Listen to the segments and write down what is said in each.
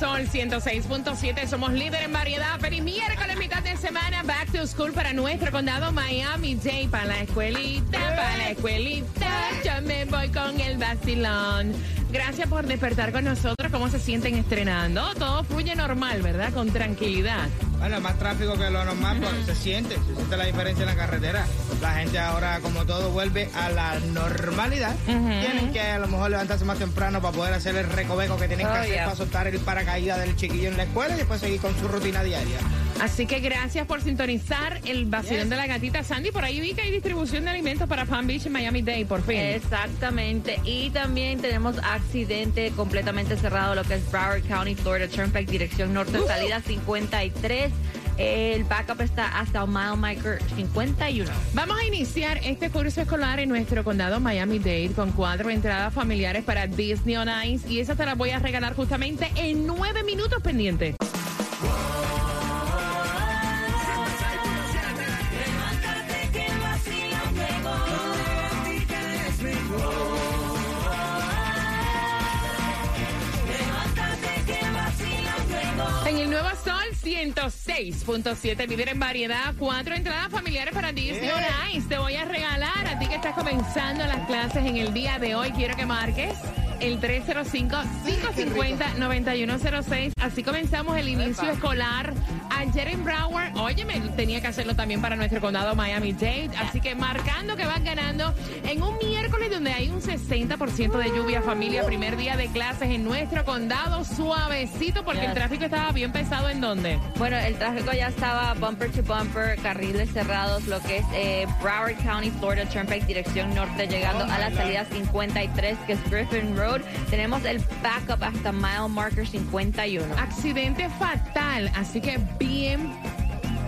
Sol 106.7 somos líder en variedad. Feliz miércoles, mitad de semana. Back to school para nuestro condado Miami Day. Para la escuelita, para la escuelita. Yo me voy con el vacilón. Gracias por despertar con nosotros. ¿Cómo se sienten estrenando? Todo fluye normal, ¿verdad? Con tranquilidad. Bueno, más tráfico que lo normal, porque se siente, se siente la diferencia en la carretera. La gente ahora, como todo, vuelve a la normalidad. Tienen que a lo mejor levantarse más temprano para poder hacer el recoveco que tienen que Oh, hacer yeah. para soltar el paracaídas del chiquillo en la escuela y después seguir con su rutina diaria. Así que gracias por sintonizar el vacilón Yes. de la gatita Sandy. Por ahí vi que hay distribución de alimentos para Palm Beach y Miami Day, por fin. Exactamente. Y también tenemos accidente completamente cerrado, lo que es Broward County, Florida Turnpike, dirección norte, salida 53. El backup está hasta Mile Maker 51. Vamos a iniciar este curso escolar en nuestro condado Miami-Dade con cuatro entradas familiares para Disney on Ice y esas te las voy a regalar justamente en nueve minutos pendientes. Levántate 106.7, líder en variedad, cuatro entradas familiares para Disney on Ice. Te voy a regalar a ti que estás comenzando las clases en el día de hoy. Quiero que marques el 305-550-9106. Así comenzamos el inicio escolar ayer en Broward. Óyeme, tenía que hacerlo también para nuestro condado Miami-Dade. Así que marcando que vas ganando en un miércoles donde hay un 60% de lluvia, familia. Primer día de clases en nuestro condado, suavecito, porque el tráfico estaba bien pesado en dónde. Bueno, el tráfico ya estaba bumper to bumper, carriles cerrados, lo que es eh, Broward County, Florida Turnpike, dirección norte, llegando a la salida 53, que es Griffin Road. Tenemos el backup hasta Mile Marker 51. Accidente fatal, así que bien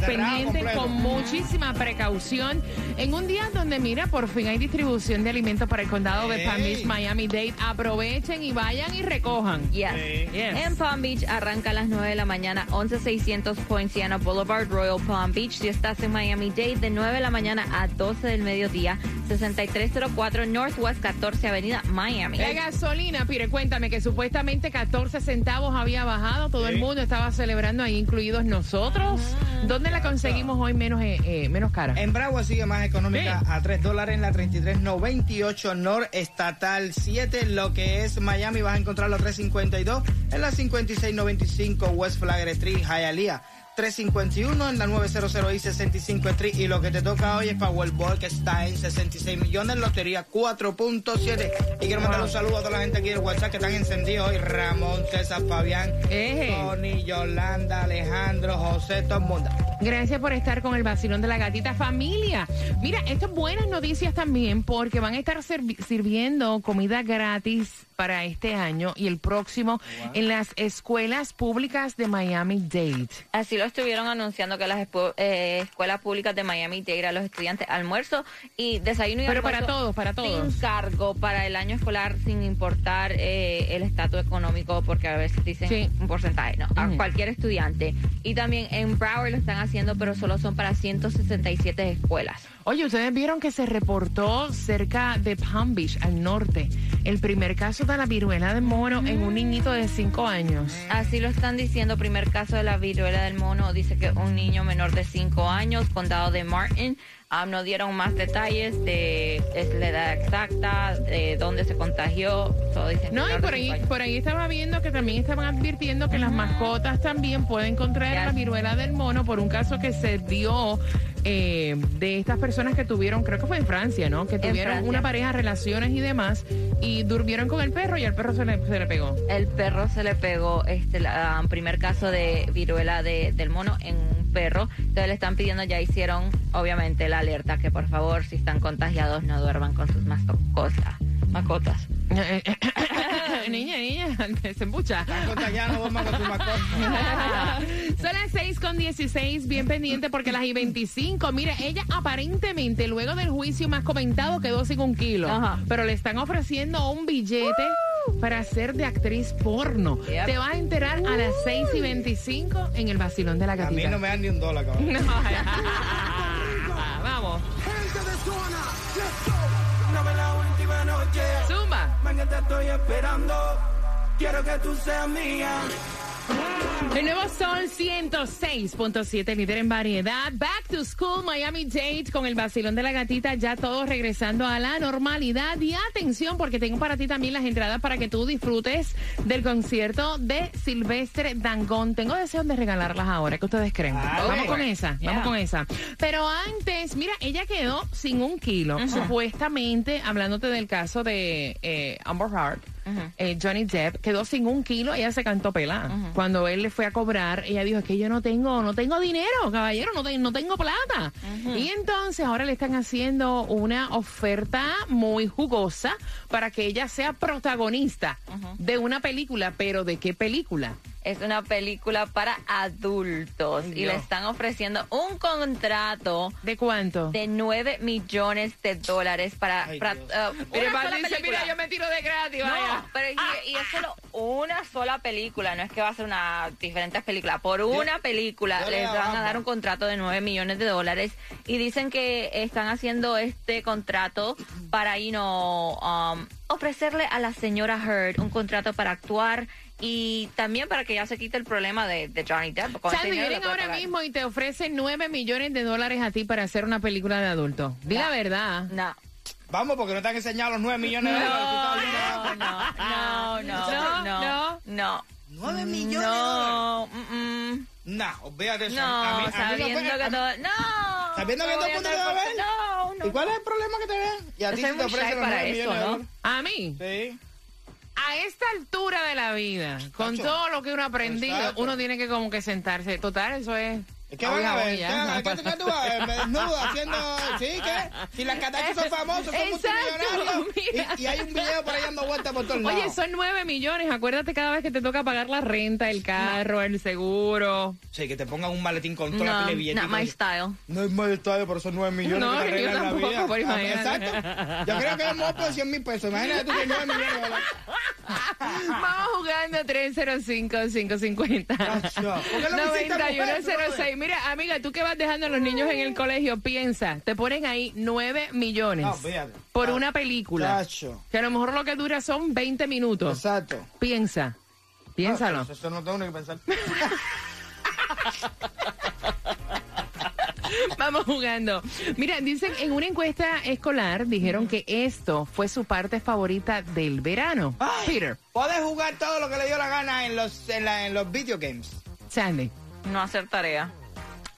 Cerrado pendiente completo. con muchísima precaución en un día donde mira por fin hay distribución de alimentos para el condado de Palm Beach, Ey. Miami Dade aprovechen y vayan y recojan Yes. Yes. En Palm Beach arranca a las 9 de la mañana, 11600 Poinciana Boulevard, Royal Palm Beach. Si estás en Miami-Dade, de 9 de la mañana a 12 del mediodía, 6304 Northwest 14 Avenida, Miami. La gasolina, Pire, cuéntame que supuestamente 14 centavos había bajado, todo el mundo estaba celebrando ahí, incluidos nosotros. ¿Dónde la conseguimos hoy menos, eh, eh, menos cara? En Bravo sigue más económica Sí. a 3 dólares en la 3398 Nor Estatal 7. Lo que es Miami vas a encontrar los 352 en la 5695 West Flagler Street, Hialeah. 351 en la 900 y 65 Street. Y lo que te toca hoy es Powerball, que está en 66 millones, Lotería 4.7. Y quiero mandar un saludo a toda la gente aquí del WhatsApp que están encendidos hoy. Ramón, César, Fabián. Tony, Yolanda, Alejandro, José, todo el mundo. Gracias por estar con el vacilón de la gatita familia. Mira, estas buenas noticias también porque van a estar sirviendo comida gratis para este año y el próximo en las escuelas públicas de Miami-Dade. Así lo estuvieron anunciando que las eh, escuelas públicas de Miami te a los estudiantes almuerzo y desayuno y Pero para todos, para todos. Sin cargo para el año escolar, sin importar eh, el estatus económico, porque a veces dicen Sí. un porcentaje, no, a cualquier estudiante. Y también en Broward lo están haciendo, pero solo son para 167 escuelas. Oye, ustedes vieron que se reportó cerca de Palm Beach, al norte, el primer caso de la viruela de mono en un niñito de 5 años. Así lo están diciendo, primer caso de la viruela del mono, dice que un niño menor de 5 años, condado de Martin, Ah, no dieron más detalles de es la edad exacta, de dónde se contagió. Solo dicen No, y por ahí, años. por ahí estaba viendo que también estaban advirtiendo que las mascotas también pueden contraer Ya. la viruela del mono por un caso que se dio eh, de estas personas que tuvieron, creo que fue en Francia, ¿no? Que tuvieron una pareja, relaciones y demás, y durmieron con el perro y al perro se le, se le pegó. El perro se le pegó, este, la, um, primer caso de viruela de- del mono en un perro. Entonces le están pidiendo, ya hicieron, obviamente, la alerta que por favor, si están contagiados, no duerman con sus mascotas. mascotas. Niña, niña, se embucha. Son las 6 con 16, bien pendiente porque las y 25. Mire, ella aparentemente, luego del juicio más comentado, quedó sin un kilo. Ajá. Pero le están ofreciendo un billete para ser de actriz porno. Yep. Te vas a enterar a las 6 y 25 en el vacilón de la A mí gatita. no me dan ni un dólar, cabrón. No. Noche. zumba. Que te estoy esperando. Quiero que tú seas mía. El nuevo Sol 106.7, líder en variedad. Back to School Miami Date con el vacilón de la gatita. Ya todos regresando a la normalidad. Y atención, porque tengo para ti también las entradas para que tú disfrutes del concierto de Silvestre Dangón. Tengo deseo de regalarlas ahora. ¿Qué ustedes creen? Ah, vamos con esa, Yeah. vamos con esa. Pero antes, mira, ella quedó sin un kilo. Supuestamente, hablándote del caso de eh, Amber Heard. Eh, Johnny Depp quedó sin un kilo, ella se cantó pelada. Cuando él le fue a cobrar, ella dijo, es que yo no tengo, no tengo dinero, caballero, no, te- no tengo plata. Y entonces ahora le están haciendo una oferta muy jugosa para que ella sea protagonista de una película, pero ¿de qué película? Es una película para adultos Ay, y le están ofreciendo un contrato ¿De cuánto? de 9 millones de dólares para, Ay, para, uh, dice, película. mira, yo me tiro de gratis, No, vaya. pero y, y es solo una sola película, no es que va a ser una diferentes películas. Por una película yo les le van a dar un contrato de 9 millones de dólares y dicen que están haciendo este contrato para you know, um, ofrecerle a la señora Heard un contrato para actuar y también para que ya se quite el problema de, de Johnny Depp. Sandy, dinero vienen ahora pagar. mismo y te ofrecen 9 millones de dólares a ti para hacer una película de adulto. Di la No. verdad. No. Vamos, porque no te han enseñado los 9 millones de dólares. No, no, no, no, No, no, no. no. 9 millones de dólares. No. Nah, olvídate de eso. No, A mí- no sabiendo fue- que todo. No. Sabiendo que no todo el mundo te va a ver. No, no. ¿Y cuál es el problema que te ven? Y a ti sí te ofrecen los para 9 eso, millones de ¿no? dólares. A mí, Sí. A esta altura de la vida, con Tacho. todo lo que uno ha aprendido, Exacto. uno tiene que como que sentarse. Total, eso es... Es que van a ver, ¿qué. ¿qué, qué tú vas a ver? Desnudo haciendo, ¿sí? ¿Qué? Si las catachos son famosos, son Exacto, multimillonarios. Y, y hay un video por ahí dando vueltas por todos lados. Oye, son 9 millones. Acuérdate cada vez que te toca pagar la renta, el carro, el seguro. Sí, que te pongan un maletín con toda la No, pila de billetes. not my style. No es mal estadio, pero son 9 millones No, que yo la tampoco, vida. pero Ah, imagínate. Exacto. Yo creo que hemos por 100 mil pesos. Imagínate tú que 9 millones dólares. Vamos jugando 305-550. Tacho, ¿por qué no mujer, 9106. Mira, amiga, tú que vas dejando a los niños en el colegio, piensa, te ponen ahí 9 millones No, fíjate. por Ah, una película. Tacho. Que a lo mejor lo que dura son 20 minutos. Exacto. Piensa. Piénsalo. Eso, eso no tengo ni que pensar. Vamos jugando. Mira, dicen en una encuesta escolar, dijeron que esto fue su parte favorita del verano. Ay. Peter, Puedes jugar todo lo que le dio la gana en los, en, la- en los video games. Sandy. No hacer tarea.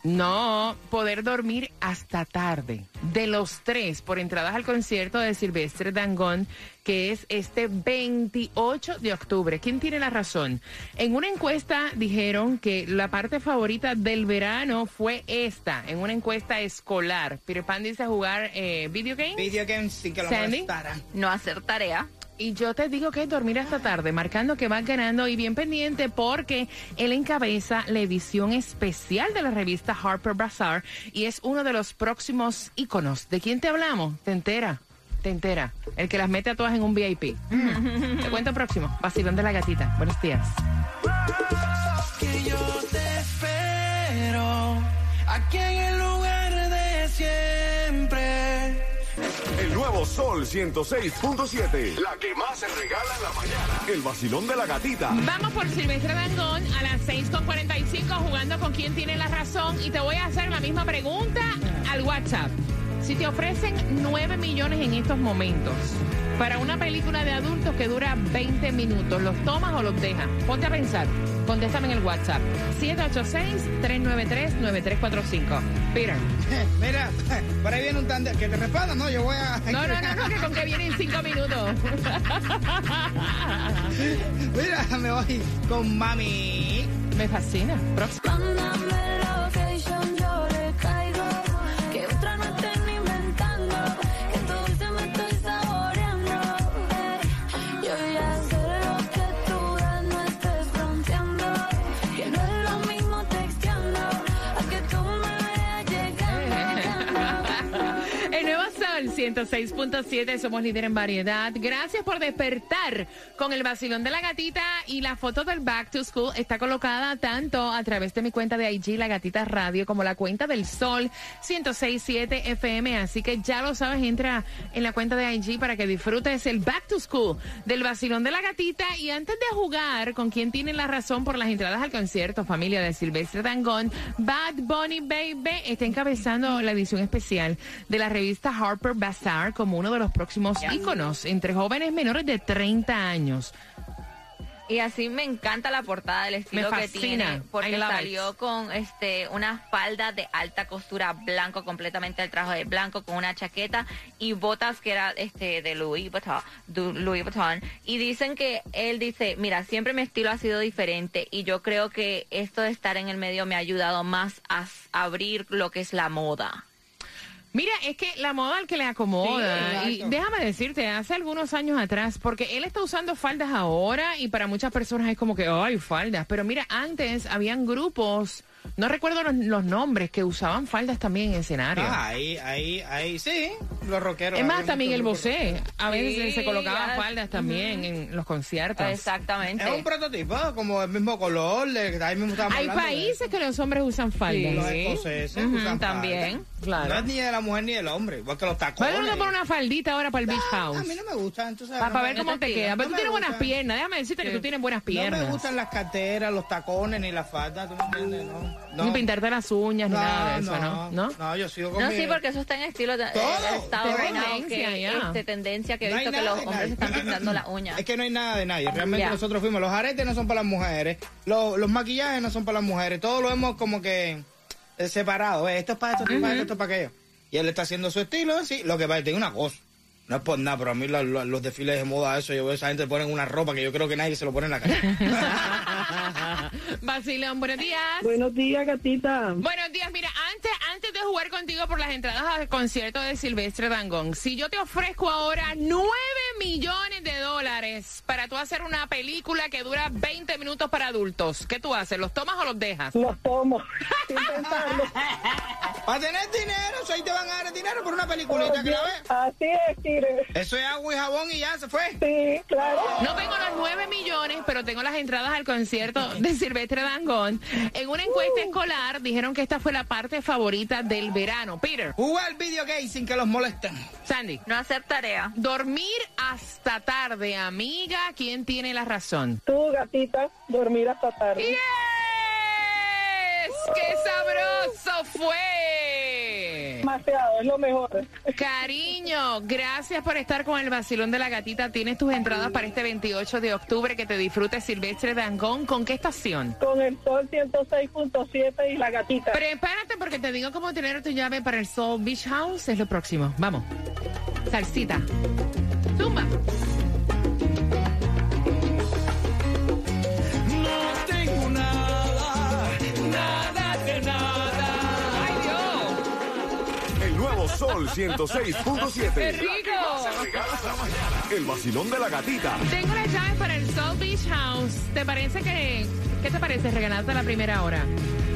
No, poder dormir hasta tarde. De los tres, por entradas al concierto de Silvestre Dangón, que es este 28 de octubre. ¿Quién tiene la razón? En una encuesta dijeron que la parte favorita del verano fue esta, en una encuesta escolar. Peter Pan dice jugar eh, video games. Video games sin que lo Sandy. No hacer tarea. Y yo te digo que es dormir hasta tarde, marcando que vas ganando y bien pendiente porque él encabeza la edición especial de la revista Harper Bazaar y es uno de los próximos íconos. ¿De quién te hablamos? Te entera, te entera. El que las mete a todas en un VIP. te cuento próximo. Vacilón de la gatita. Buenos días. Sol 106.7. La que más se regala en la mañana. El vacilón de la gatita. Vamos por Silvestre Dangón a las 6.45 jugando con quien tiene la razón y te voy a hacer la misma pregunta al WhatsApp. Si te ofrecen 9 millones en estos momentos para una película de adultos que dura 20 minutos, ¿los tomas o los dejas? Ponte a pensar. Contéstame en el WhatsApp. 786-393-9345. Peter. Mira, por ahí viene un tandem. Que te responda, no, yo voy a. No, no, no, no, que con que vienen 5 minutos. Mira, me voy con mami. Me fascina. Próximo. 106.7, somos líder en variedad. Gracias por despertar con el vacilón de la gatita y la foto del Back to School está colocada tanto a través de mi cuenta de IG, La Gatita Radio, como la cuenta del Sol 106.7 FM. Así que ya lo sabes, entra en la cuenta de IG para que disfrutes el Back to School del vacilón de la gatita. Y antes de jugar con quien tiene la razón por las entradas al concierto, familia de Silvestre Dangón, Bad Bunny Baby está encabezando la edición especial de la revista Harper Bazaar como uno de los próximos íconos entre jóvenes menores de 30 años. Y así me encanta la portada del estilo Me que tiene, porque salió it. con este una falda de alta costura blanco, completamente el traje de blanco, con una chaqueta y botas que era este de Louis Vuitton, Louis Vuitton. Y dicen que él dice, mira, siempre mi estilo ha sido diferente y yo creo que esto de estar en el medio me ha ayudado más a abrir lo que es la moda. Mira, es que la moda al que le acomoda. Sí, y déjame decirte, hace algunos años atrás, porque él está usando faldas ahora y para muchas personas es como que, ay, faldas. Pero mira, antes habían grupos, no recuerdo los, los nombres, que usaban faldas también en escenario. Ah, ahí, ahí, ahí, sí, los rockeros. es más, Miguel grupos Bosé. A veces Sí, se colocaban faldas también en los conciertos. Exactamente. Es un prototipo, como el mismo color, de, ahí mismo Hay países que los hombres usan faldas. Los ¿sí? escoceses Ujú, usan también, claro. No es ni de la mujer ni del hombre, igual que los tacones. Vale, uno pone una faldita ahora para el beach Ah, house. A mí no me gustan, tú sabes. Para, no ver cómo te queda. Pero No tú tienes buenas gusta. piernas. Déjame decirte que tú tienes buenas No piernas. me gustan las carteras, los tacones ni las faldas, ¿tú me entiendes? No. Ni pintarte las uñas, ni no, nada de eso, no, ¿no? no, yo sigo con No, mi- sí, porque eso está en estilo de, Todo, eh, estado todo. right now, Tendencia, que, ya. este, tendencia que he No visto que los hombres están pintando las uñas. Es que no hay nada de nadie. Realmente nosotros fuimos. Los aretes no son para las mujeres. Los, los maquillajes no son para las mujeres. Todo lo hemos como que eh, separado. eh, Esto es para esto, esto es para esto, esto es para aquello. Y él está haciendo su estilo, sí. Lo que pasa es que tiene una cosa. No es por nada, pero a mí la- la- los desfiles de moda, eso, yo veo a esa gente ponen una ropa que yo creo que nadie se lo pone en la calle. Basilón, buenos días. Buenos días, gatita. Buenos días, mira, antes, antes de jugar contigo por las entradas al concierto de Silvestre Dangón, si yo te ofrezco ahora 9 millones de dólares para tú hacer una película que dura 20 minutos para adultos, ¿qué tú haces? ¿Los tomas o los dejas? Los tomo. Sin pensarlo. Para tener dinero, eso ahí te van a dar dinero por una peliculita que la ves. Así es, Kire. Eso es agua y jabón y ya se fue. Sí, claro. No tengo los 9 millones, pero tengo las entradas al concierto de Silvestre Dangón. En una encuesta escolar dijeron que esta fue la parte favorita del verano. Peter, Jugar video game sin que los molesten. Sandy, No hacer tarea. dormir hasta tarde, amiga, ¿quién tiene la razón? Tú, gatita, dormir hasta tarde. ¡Yes! ¡Qué sabroso fue! Demasiado, es lo mejor. Cariño, gracias por estar con el vacilón de la gatita. Tienes tus entradas para este 28 de octubre que te disfrutes Silvestre Dangón. ¿Con qué estación? Con el sol 106.7 y la gatita. Prepárate porque te digo cómo tener tu llave para el Soul Beach House. Es lo próximo. Vamos. Salsita. Zumba. Sol 106.7. ¡Qué rico! Se regala la mañana. El vacilón de la gatita. Tengo las llaves para el Soul Beach House. ¿Te parece que... ¿Qué te parece regalarte a la primera hora?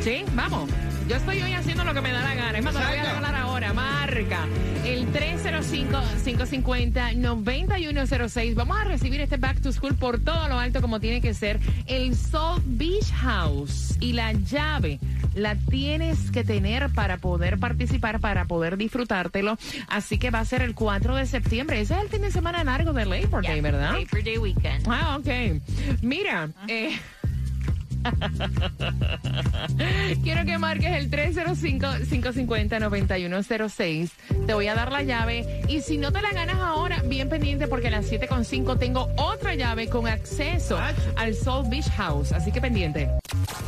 ¿Sí? Vamos. Yo estoy hoy haciendo lo que me da la gana. Es más, te lo voy a regalar ahora. Marca el 305-550-9106. Vamos a recibir este Back to School por todo lo alto como tiene que ser. El Soul Beach House. Y la llave la tienes que tener para poder participar, para poder disfrutártelo. Así que va a ser el 4 de septiembre. Ese es el fin de semana largo de Labor Day, ¿verdad? Labor Day weekend. Ah, ok. Mira, eh, quiero que marques el 305-550-9106. Te voy a dar la llave. Y si no te la ganas ahora, bien pendiente porque a las 7.5 tengo otra llave con acceso al Soul Beach House. Así que pendiente.